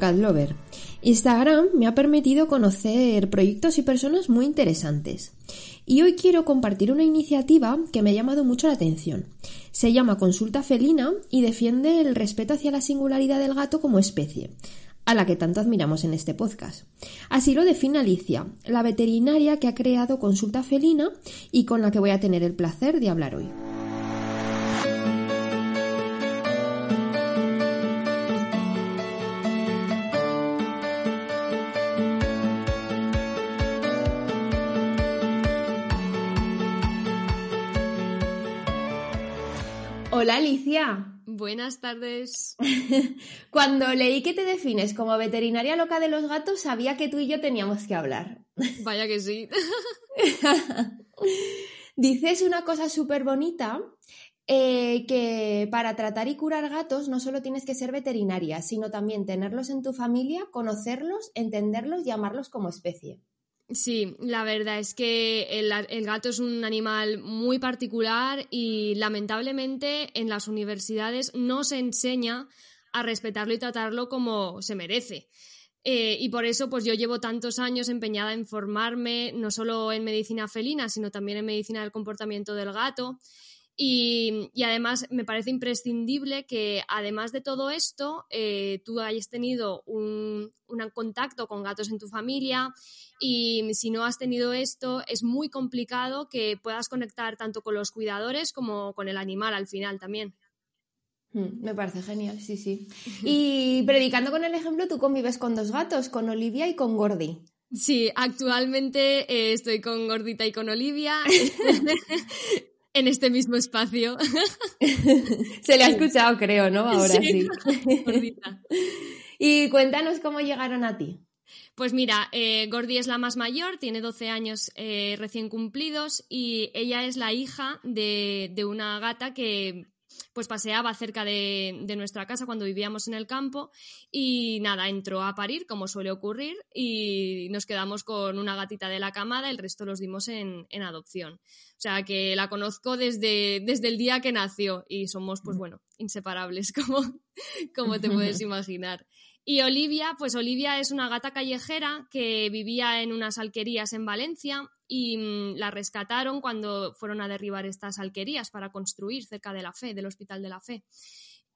Cat Lover. Instagram me ha permitido conocer proyectos y personas muy interesantes. Y hoy quiero compartir una iniciativa que me ha llamado mucho la atención. Se llama Consulta Felina y defiende el respeto hacia la singularidad del gato como especie, a la que tanto admiramos en este podcast. Así lo define Alicia, la veterinaria que ha creado Consulta Felina y con la que voy a tener el placer de hablar hoy. Alicia. Buenas tardes. Cuando leí que te defines como veterinaria loca de los gatos, sabía que tú y yo teníamos que hablar. Vaya que sí. Dices una cosa súper bonita, eh, que para tratar y curar gatos no solo tienes que ser veterinaria, sino también tenerlos en tu familia, conocerlos, entenderlos y amarlos como especie. Sí, la verdad es que el, gato es un animal muy particular y lamentablemente en las universidades no se enseña a respetarlo y tratarlo como se merece. Eh, y por eso, pues yo llevo tantos años empeñada en formarme, no solo en medicina felina, sino también en medicina del comportamiento del gato. Y, además me parece imprescindible que, además de todo esto, eh, tú hayas tenido un, contacto con gatos en tu familia y si no has tenido esto, es muy complicado que puedas conectar tanto con los cuidadores como con el animal al final también. Hmm, me parece genial, sí, sí. Y predicando con el ejemplo, tú convives con dos gatos, con Olivia y con Gordy. Sí, actualmente eh, estoy con Gordita y con Olivia. en este mismo espacio. Se le ha escuchado, creo, ¿no? Ahora sí. y cuéntanos cómo llegaron a ti. Pues mira, eh, Gordy es la más mayor, tiene 12 años eh, recién cumplidos y ella es la hija de, de una gata que pues paseaba cerca de, nuestra casa cuando vivíamos en el campo y nada, entró a parir, como suele ocurrir, y nos quedamos con una gatita de la camada, el resto los dimos en, adopción. O sea que la conozco desde, desde el día que nació y somos, pues bueno, inseparables, como, como te puedes imaginar. Y Olivia, pues Olivia es una gata callejera que vivía en unas alquerías en Valencia y mm, la rescataron cuando fueron a derribar estas alquerías para construir cerca de la Fe, del Hospital de la Fe.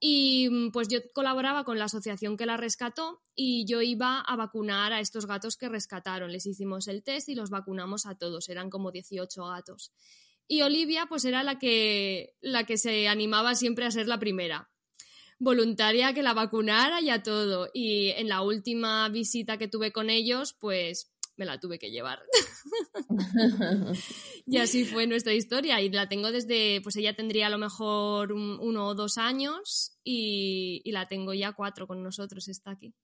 Y mm, pues yo colaboraba con la asociación que la rescató y yo iba a vacunar a estos gatos que rescataron. Les hicimos el test y los vacunamos a todos, eran como 18 gatos. Y Olivia pues era la que, la que se animaba siempre a ser la primera voluntaria que la vacunara y a todo. Y en la última visita que tuve con ellos, pues me la tuve que llevar. y así fue nuestra historia. Y la tengo desde, pues ella tendría a lo mejor uno o dos años y, la tengo ya cuatro con nosotros, está aquí.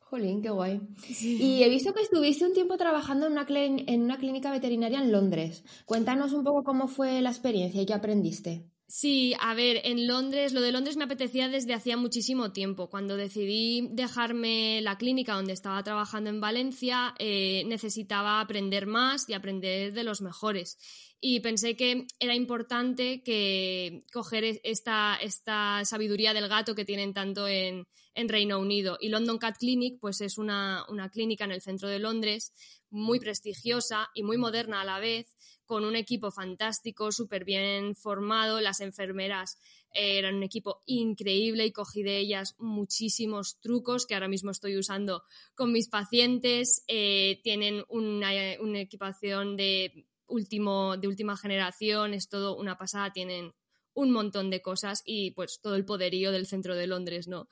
Jolín, qué guay. Y he visto que estuviste un tiempo trabajando en una, en una clínica veterinaria en Londres. Cuéntanos un poco cómo fue la experiencia y qué aprendiste. Sí, a ver, en Londres, lo de Londres me apetecía desde hacía muchísimo tiempo. Cuando decidí dejarme la clínica donde estaba trabajando en Valencia, eh, necesitaba aprender más y aprender de los mejores. Y pensé que era importante que coger esta, esta sabiduría del gato que tienen tanto en, en Reino Unido. Y London Cat Clinic, pues es una, una clínica en el centro de Londres muy prestigiosa y muy moderna a la vez, con un equipo fantástico, súper bien formado. Las enfermeras eh, eran un equipo increíble y cogí de ellas muchísimos trucos que ahora mismo estoy usando con mis pacientes. Eh, tienen una, una, equipación de, último, de última generación, es todo una pasada, tienen un montón de cosas y pues todo el poderío del centro de Londres, ¿no?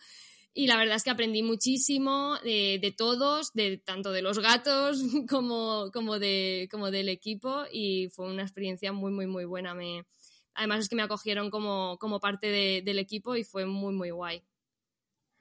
Y la verdad es que aprendí muchísimo de, todos, de, tanto de los gatos como, como, de, como del equipo y fue una experiencia muy, muy, muy buena. Me, además es que me acogieron como, como parte del equipo y fue muy, muy guay.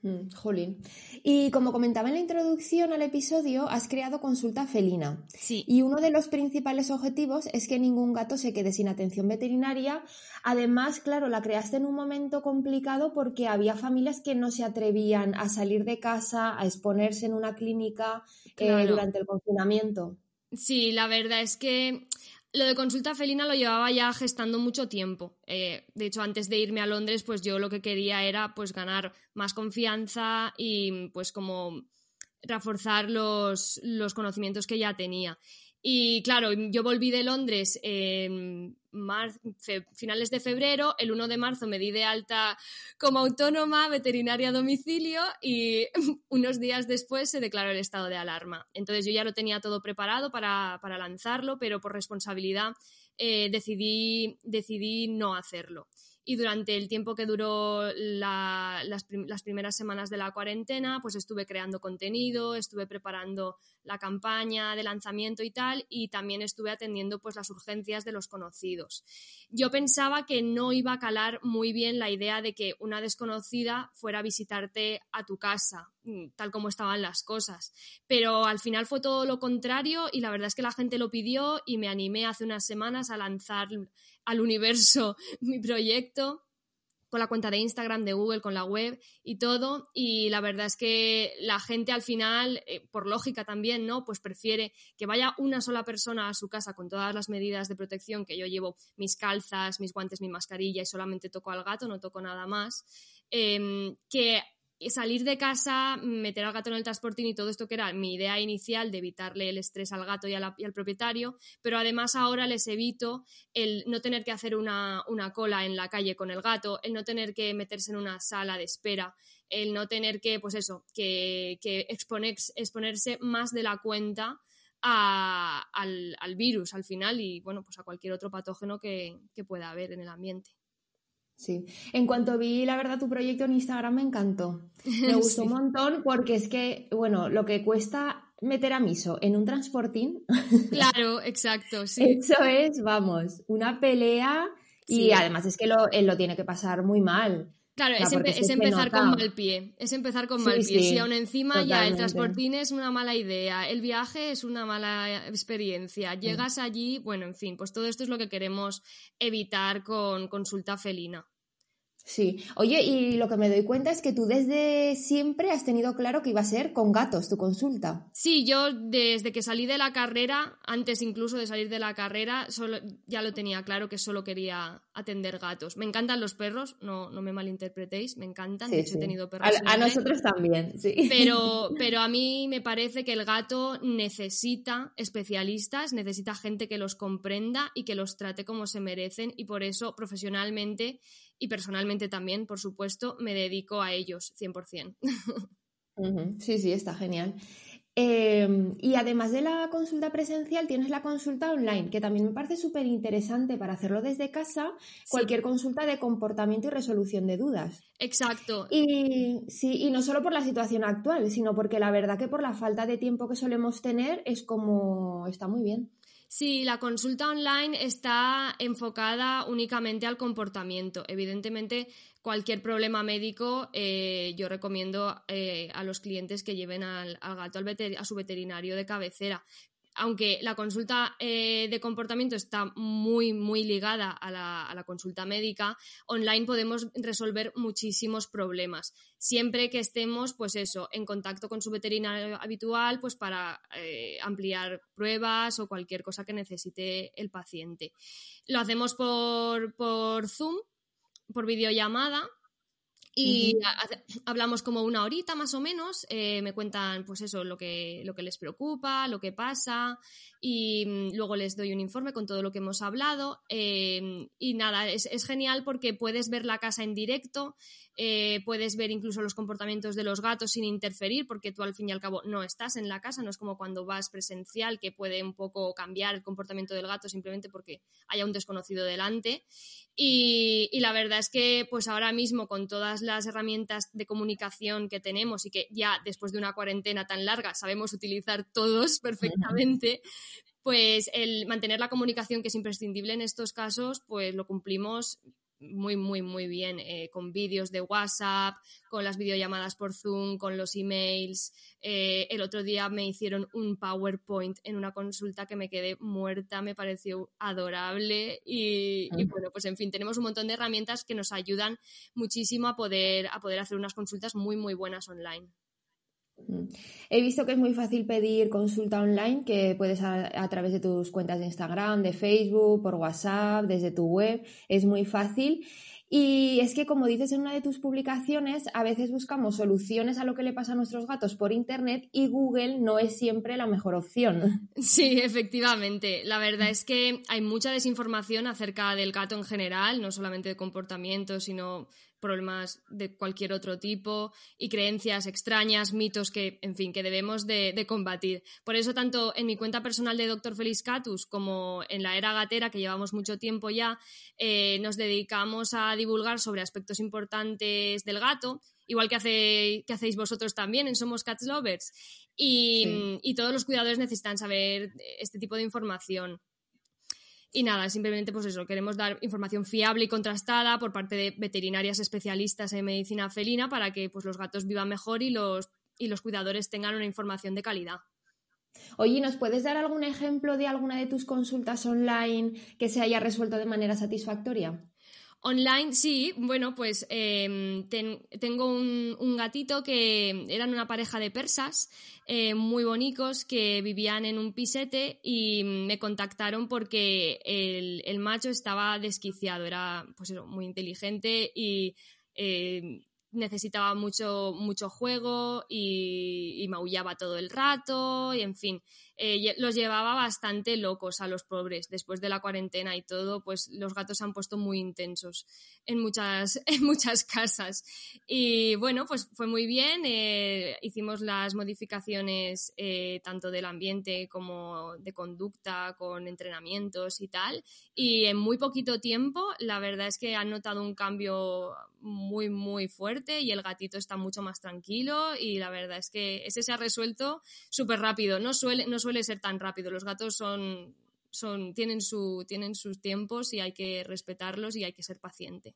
Mm, jolín. Y como comentaba en la introducción al episodio, has creado consulta felina. Sí. Y uno de los principales objetivos es que ningún gato se quede sin atención veterinaria. Además, claro, la creaste en un momento complicado porque había familias que no se atrevían a salir de casa, a exponerse en una clínica eh, durante el confinamiento. Sí, la verdad es que Lo de consulta felina lo llevaba ya gestando mucho tiempo. Eh, de hecho, antes de irme a Londres, pues yo lo que quería era pues ganar más confianza y pues como reforzar los, los conocimientos que ya tenía. Y claro, yo volví de Londres en finales de febrero, el 1 de marzo me di de alta como autónoma veterinaria a domicilio y unos días después se declaró el estado de alarma. Entonces yo ya lo tenía todo preparado para, lanzarlo, pero por responsabilidad eh, decidí, decidí no hacerlo y durante el tiempo que duró las, primeras semanas de la cuarentena, pues estuve creando contenido, estuve preparando la campaña de lanzamiento y tal, y también estuve atendiendo pues las urgencias de los conocidos. Yo pensaba que no iba a calar muy bien la idea de que una desconocida fuera a visitarte a tu casa, tal como estaban las cosas, pero al final fue todo lo contrario y la verdad es que la gente lo pidió y me animé hace unas semanas a lanzar al universo mi proyecto con la cuenta de Instagram, de Google, con la web y todo. Y la verdad es que la gente al final, eh, por lógica también, ¿no? Pues prefiere que vaya una sola persona a su casa con todas las medidas de protección que yo llevo, mis calzas, mis guantes, mi mascarilla y solamente toco al gato, no toco nada más, em, que salir de casa, meter al gato en el transportín y todo esto que era mi idea inicial de evitarle el estrés al gato y, al propietario, pero además ahora les evito el no tener que hacer una, cola en la calle con el gato, el no tener que meterse en una sala de espera, el no tener que, pues eso, que, exponerse más de la cuenta al, virus al final y, bueno, pues a cualquier otro patógeno que pueda haber en el ambiente. Sí, en cuanto vi, la verdad, tu proyecto en Instagram me encantó. Me gustó un montón porque es que, bueno, lo que cuesta meter a Miso en un transportín. Claro, exacto, sí. Eso es, vamos, una pelea y además es que lo, él lo tiene que pasar muy mal. Claro, es, empezar con mal pie. Es empezar con mal pie. si aún encima ya el transportín es una mala idea, el viaje es una mala experiencia, llegas allí, bueno, en fin, pues todo esto es lo que queremos evitar con consulta felina. Sí. Oye, y lo que me doy cuenta es que tú desde siempre has tenido claro que iba a ser con gatos tu consulta. Sí, yo desde que salí de la carrera, antes incluso de salir de la carrera, solo, ya lo tenía claro que solo quería atender gatos. Me encantan los perros, no, no me malinterpretéis, me encantan. de hecho, he tenido perros. A, a, nosotros también, sí. Pero, pero a mí me parece que el gato necesita especialistas, necesita gente que los comprenda y que los trate como se merecen y por eso profesionalmente y personalmente también, por supuesto, me dedico a ellos 100%. Sí, sí, está genial. Em, y además de la consulta presencial, tienes la consulta online, que también me parece súper interesante para hacerlo desde casa, cualquier consulta de comportamiento y resolución de dudas. Exacto. Y sí, y no solo por la situación actual, sino porque la verdad que por la falta de tiempo que solemos tener es como está muy bien. Sí, la consulta online está enfocada únicamente al comportamiento. Evidentemente, cualquier problema médico, eh, yo recomiendo eh, a los clientes que lleven al, gato a su veterinario de cabecera aunque la consulta eh, de comportamiento está muy, muy ligada a la, consulta médica, online podemos resolver muchísimos problemas. Siempre que estemos, pues eso, en contacto con su veterinario habitual, pues para eh, ampliar pruebas o cualquier cosa que necesite el paciente. Lo hacemos por, por Zoom, por videollamada y hablamos como una horita más o menos, eh, me cuentan pues eso, lo que, lo que les preocupa, lo que pasa y mm, luego les doy un informe con todo lo que hemos hablado eh, y nada, es, es, genial porque puedes ver la casa en directo, eh, puedes ver incluso los comportamientos de los gatos sin interferir, porque tú al fin y al cabo no estás en la casa, no es como cuando vas presencial, que puede un poco cambiar el comportamiento del gato simplemente porque haya un desconocido delante. Y, la verdad es que, pues ahora mismo, con todas las herramientas de comunicación que tenemos y que ya después de una cuarentena tan larga sabemos utilizar todos perfectamente, pues el mantener la comunicación que es imprescindible en estos casos, pues lo cumplimos muy, muy, muy bien, eh, con vídeos de WhatsApp, con las videollamadas por Zoom, con los emails. Eh, el otro día me hicieron un PowerPoint en una consulta que me quedé muerta, me pareció adorable y, y, bueno, pues en fin, tenemos un montón de herramientas que nos ayudan muchísimo a poder, a poder hacer unas consultas muy, muy buenas online. Mm. He visto que es muy fácil pedir consulta online, que puedes a, a, través de tus cuentas de Instagram, de Facebook, por WhatsApp, desde tu web. Es muy fácil. Y es que, como dices en una de tus publicaciones, a veces buscamos soluciones a lo que le pasa a nuestros gatos por Internet y Google no es siempre la mejor opción. Sí, efectivamente. La verdad es que hay mucha desinformación acerca del gato en general, no solamente de comportamiento, sino problemas de cualquier otro tipo y creencias extrañas, mitos que, en fin, que debemos de, de, combatir. Por eso, tanto en mi cuenta personal de Dr. Feliz Catus como en la era gatera, que llevamos mucho tiempo ya, eh, nos dedicamos a divulgar sobre aspectos importantes del gato, igual que, hace, que hacéis vosotros también en Somos Cats Lovers. Y, sí. y todos los cuidadores necesitan saber este tipo de información. Y nada, simplemente pues eso, queremos dar información fiable y contrastada por parte de veterinarias especialistas en medicina felina para que pues, los gatos vivan mejor y los, y los cuidadores tengan una información de calidad. Oye, ¿nos puedes dar algún ejemplo de alguna de tus consultas online que se haya resuelto de manera satisfactoria? Online, sí, bueno, pues eh, ten, tengo un, un, gatito que eran una pareja de persas eh, muy bonitos que vivían en un pisete y me contactaron porque el, el macho estaba desquiciado, era pues eso, muy inteligente y eh, necesitaba mucho, mucho juego y, y, maullaba todo el rato y en fin, eh, los llevaba bastante locos a los pobres. Después de la cuarentena y todo, pues los gatos se han puesto muy intensos en muchas, en muchas casas. Y bueno, pues fue muy bien. Eh, hicimos las modificaciones eh, tanto del ambiente como de conducta, con entrenamientos y tal. Y en muy poquito tiempo, la verdad es que han notado un cambio muy, muy fuerte y el gatito está mucho más tranquilo y la verdad es que ese se ha resuelto súper rápido. No suele, no suele ser tan rápido. Los gatos son, son, tienen, su, tienen sus tiempos y hay que respetarlos y hay que ser paciente.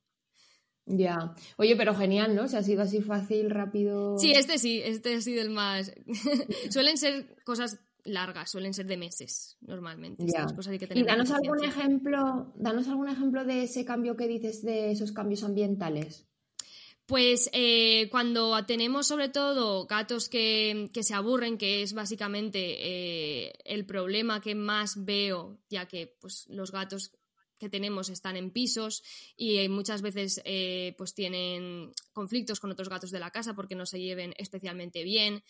Ya. Oye, pero genial, ¿no? Si ha sido así fácil, rápido. Sí, este sí, este ha sido el más. suelen ser cosas largas, suelen ser de meses normalmente. Ya. Cosas que y danos algún ejemplo, danos algún ejemplo de ese cambio que dices de esos cambios ambientales. Pues eh, cuando tenemos sobre todo gatos que, que, se aburren, que es básicamente eh, el problema que más veo, ya que pues, los gatos que tenemos están en pisos y muchas veces eh, pues tienen conflictos con otros gatos de la casa porque no se lleven especialmente bien.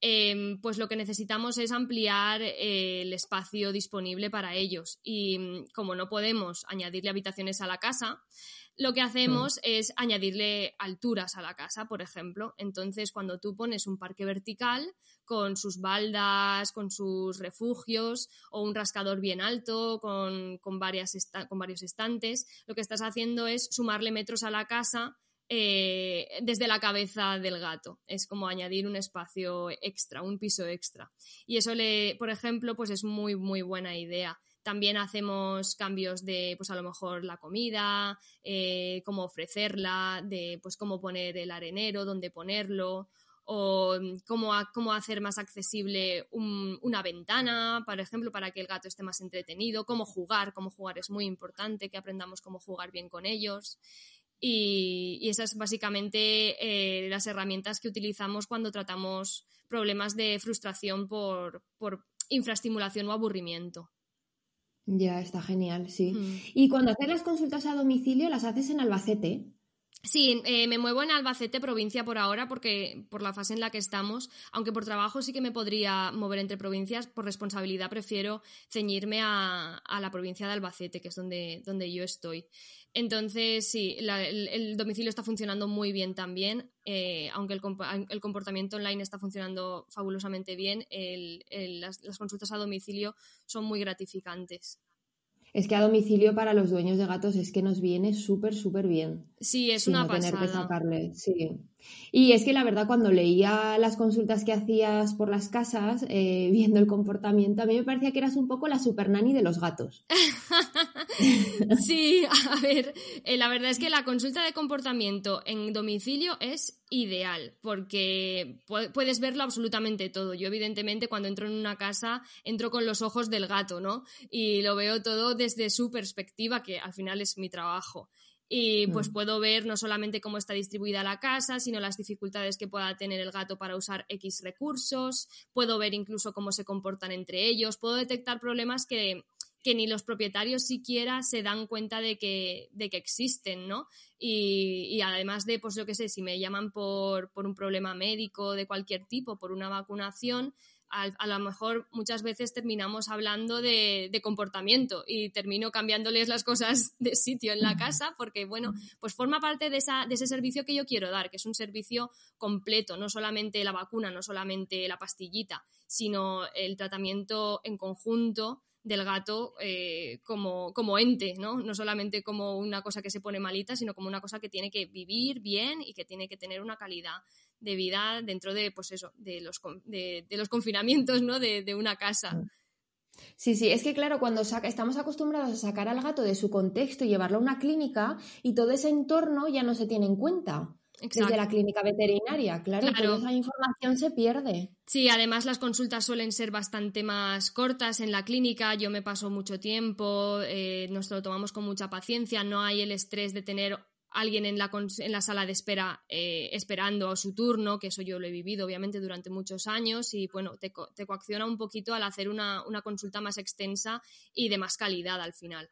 Eh, pues lo que necesitamos es ampliar eh, el espacio disponible para ellos y como no podemos añadirle habitaciones a la casa, lo que hacemos mm. es añadirle alturas a la casa, por ejemplo. Entonces, cuando tú pones un parque vertical con sus baldas, con sus refugios o un rascador bien alto, con, con, varias con varios estantes, lo que estás haciendo es sumarle metros a la casa eh, desde la cabeza del gato. Es como añadir un espacio extra, un piso extra. Y eso le, por ejemplo, pues es muy, muy buena idea. También hacemos cambios de, pues a lo mejor la comida, eh, cómo ofrecerla, de pues cómo poner el arenero, dónde ponerlo, o cómo, cómo hacer más accesible un, una ventana, por ejemplo, para que el gato esté más entretenido, cómo jugar, cómo jugar es muy importante, que aprendamos cómo jugar bien con ellos. Y, y esas básicamente eh, las herramientas que utilizamos cuando tratamos problemas de frustración por, por infraestimulación o aburrimiento. Ya, está genial, sí. Mm. Y cuando haces las consultas a domicilio, ¿las haces en Albacete? Sí, eh, me muevo en Albacete, provincia por ahora, porque por la fase en la que estamos, aunque por trabajo sí que me podría mover entre provincias, por responsabilidad prefiero ceñirme a, a la provincia de Albacete, que es donde, yo estoy. Entonces, sí, la, el, el, domicilio está funcionando muy bien también, eh, aunque el, el, comportamiento online está funcionando fabulosamente bien, el, las, las consultas a domicilio son muy gratificantes es que a domicilio para los dueños de gatos es que nos viene súper, súper bien. Sí, es una no pasada. Tener que sacarle, sí. Y es que la verdad, cuando leía las consultas que hacías por las casas, eh, viendo el comportamiento, a mí me parecía que eras un poco la super nani de los gatos. sí, a ver, eh, la verdad es que la consulta de comportamiento en domicilio es ideal, porque puedes verlo absolutamente todo. Yo, evidentemente, cuando entro en una casa, entro con los ojos del gato, ¿no? Y lo veo todo desde su perspectiva, que al final es mi trabajo. Y pues mm. puedo ver no solamente cómo está distribuida la casa, sino las dificultades que pueda tener el gato para usar X recursos, puedo ver incluso cómo se comportan entre ellos, puedo detectar problemas que, que ni los propietarios siquiera se dan cuenta de que, de que existen, ¿no? Y, además de, pues yo qué sé, si me llaman por, por, un problema médico de cualquier tipo, por una vacunación, a, lo mejor muchas veces terminamos hablando de, comportamiento y termino cambiándoles las cosas de sitio en la casa porque, bueno, pues forma parte de, esa, de ese servicio que yo quiero dar, que es un servicio completo, no solamente la vacuna, no solamente la pastillita, sino el tratamiento en conjunto del gato eh, como, como ente, ¿no? No solamente como una cosa que se pone malita, sino como una cosa que tiene que vivir bien y que tiene que tener una calidad de vida dentro de, pues eso, de los, de, los confinamientos, ¿no? De, una casa. Mm. Sí, sí, es que claro, cuando saca, estamos acostumbrados a sacar al gato de su contexto y llevarlo a una clínica y todo ese entorno ya no se tiene en cuenta. Desde la clínica veterinaria, claro, toda esa información se pierde. Sí, además las consultas suelen ser bastante más cortas en la clínica. Yo me paso mucho tiempo, eh, nos lo tomamos con mucha paciencia, no hay el estrés de tener alguien en la, en la sala de espera eh, esperando a su turno, que eso yo lo he vivido obviamente durante muchos años y bueno, te, te coacciona un poquito al hacer una, una consulta más extensa y de más calidad al final.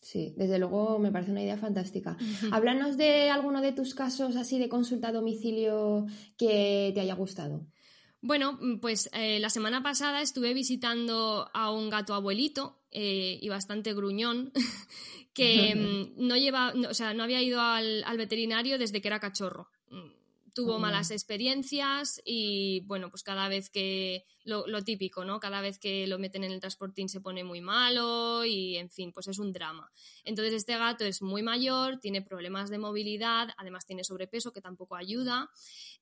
Sí, desde luego me parece una idea fantástica. Háblanos de alguno de tus casos así de consulta a domicilio que te haya gustado. Bueno, pues eh, la semana pasada estuve visitando a un gato abuelito eh, y bastante gruñón que mm, no lleva, o sea, no había ido al, al veterinario desde que era cachorro. Tuvo malas experiencias y bueno, pues cada vez que, lo, típico, ¿no? Cada vez que lo meten en el transportín se pone muy malo y en fin, pues es un drama. Entonces este gato es muy mayor, tiene problemas de movilidad, además tiene sobrepeso que tampoco ayuda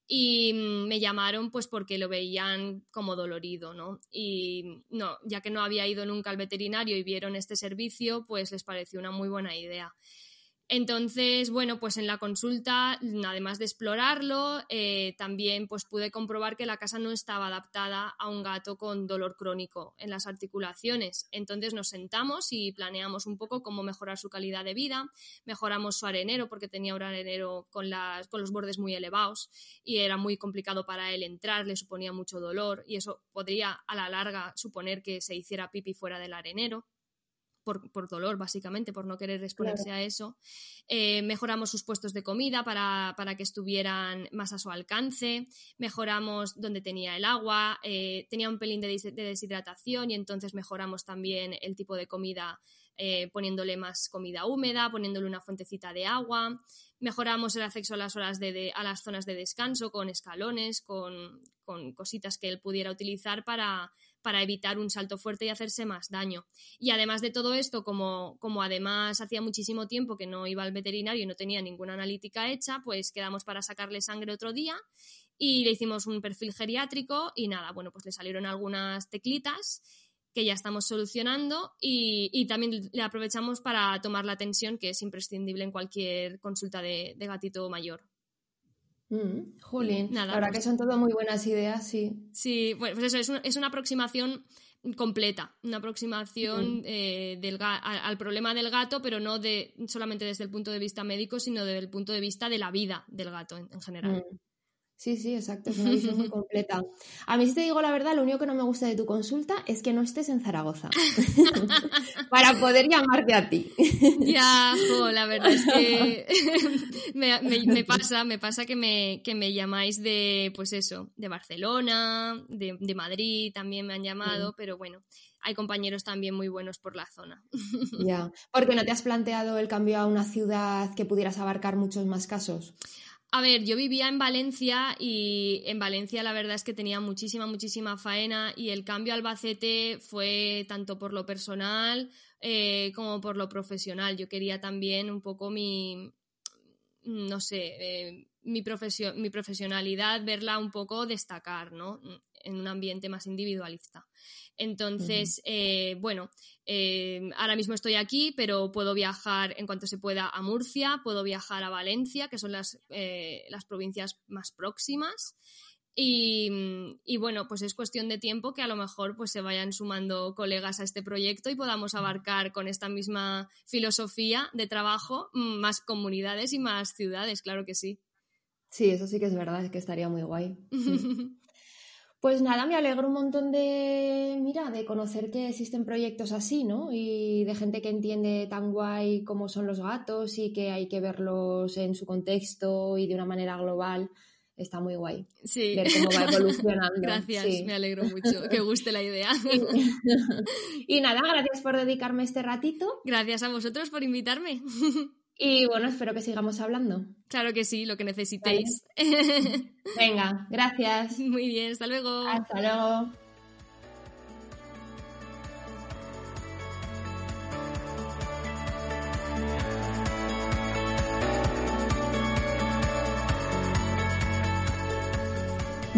y mm, me llamaron pues porque lo veían como dolorido, ¿no? Y no, ya que no había ido nunca al veterinario y vieron este servicio, pues les pareció una muy buena idea. Entonces, bueno, pues en la consulta, además de explorarlo, eh, también pues pude comprobar que la casa no estaba adaptada a un gato con dolor crónico en las articulaciones. Entonces nos sentamos y planeamos un poco cómo mejorar su calidad de vida, mejoramos su arenero porque tenía un arenero con, con los bordes muy elevados y era muy complicado para él entrar, le suponía mucho dolor y eso podría a la larga suponer que se hiciera pipi fuera del arenero por, dolor, básicamente, por no querer exponerse a eso. Eh, mejoramos sus puestos de comida para, que estuvieran más a su alcance. Mejoramos donde tenía el agua. Eh, tenía un pelín de, deshidratación y entonces mejoramos también el tipo de comida. Eh, poniéndole más comida húmeda, poniéndole una fuentecita de agua, mejoramos el acceso a las horas de, a las zonas de descanso con escalones, con, con cositas que él pudiera utilizar para, para evitar un salto fuerte y hacerse más daño. Y además de todo esto, como, como además hacía muchísimo tiempo que no iba al veterinario y no tenía ninguna analítica hecha, pues quedamos para sacarle sangre otro día y le hicimos un perfil geriátrico y nada, bueno, pues le salieron algunas teclitas que ya estamos solucionando y, también le aprovechamos para tomar la tensión que es imprescindible en cualquier consulta de gatito mayor. Mm, Jolín, Nada, la verdad pues que son todas muy buenas ideas, sí. Sí, bueno, pues eso, es, una aproximación completa, una aproximación eh, del al, problema del gato, pero no de solamente desde el punto de vista médico, sino desde el punto de vista de la vida del gato en, general. Mm. Sí, sí, exacto, es una visión muy completa. A mí, si te digo la verdad, lo único que no me gusta de tu consulta es que no estés en Zaragoza para poder llamarte a ti. Ya, la verdad es que me, pasa, me pasa que me, que me llamáis de, pues eso, de Barcelona, de, de Madrid, también me han llamado, pero bueno, hay compañeros también muy buenos por la zona. Ya, porque no te has planteado el cambio a una ciudad que pudieras abarcar muchos más casos. A ver, yo vivía en Valencia y en Valencia la verdad es que tenía muchísima, muchísima faena y el cambio a Albacete fue tanto por lo personal eh, como por lo profesional. Yo quería también un poco mi, no sé, eh, mi, mi profesionalidad, verla un poco destacar, ¿no? En un ambiente más individualista. Entonces, eh, bueno, eh, ahora mismo estoy aquí, pero puedo viajar en cuanto se pueda a Murcia, puedo viajar a Valencia, que son las, las provincias más próximas. Y, bueno, pues es cuestión de tiempo que a lo mejor pues se vayan sumando colegas a este proyecto y podamos abarcar con esta misma filosofía de trabajo mm, más comunidades y más ciudades, claro que sí. Sí, eso sí que es verdad, es que estaría muy guay. Pues nada, me alegro un montón de, mira, de conocer que existen proyectos así, ¿no? Y de gente que entiende tan guay cómo son los gatos y que hay que verlos en su contexto y de una manera global. Está muy guay. Sí. Ver cómo va evolucionando. gracias, me alegro mucho. Que guste la idea. y nada, gracias por dedicarme este ratito. Gracias a vosotros por invitarme. Y bueno, espero que sigamos hablando. Claro que sí, lo que necesitéis. Venga, gracias. Muy bien, hasta luego. Hasta luego.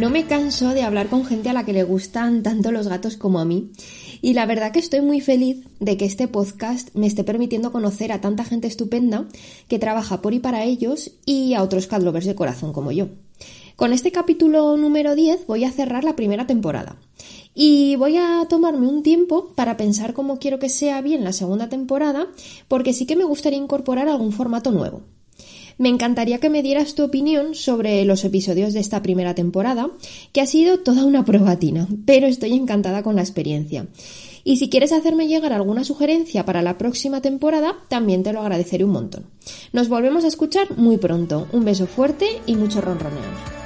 No me canso de hablar con gente a la que le gustan tanto los gatos como a mí. Y la verdad que estoy muy feliz de que este podcast me esté permitiendo conocer a tanta gente estupenda que trabaja por y para ellos y a otros cadlovers de corazón como yo. Con este capítulo número 10 voy a cerrar la primera temporada. Y voy a tomarme un tiempo para pensar cómo quiero que sea bien la segunda temporada, porque sí que me gustaría incorporar algún formato nuevo. Me encantaría que me dieras tu opinión sobre los episodios de esta primera temporada, que ha sido toda una probatina, pero estoy encantada con la experiencia. Y si quieres hacerme llegar alguna sugerencia para la próxima temporada, también te lo agradeceré un montón. Nos volvemos a escuchar muy pronto. Un beso fuerte y mucho ronroneo.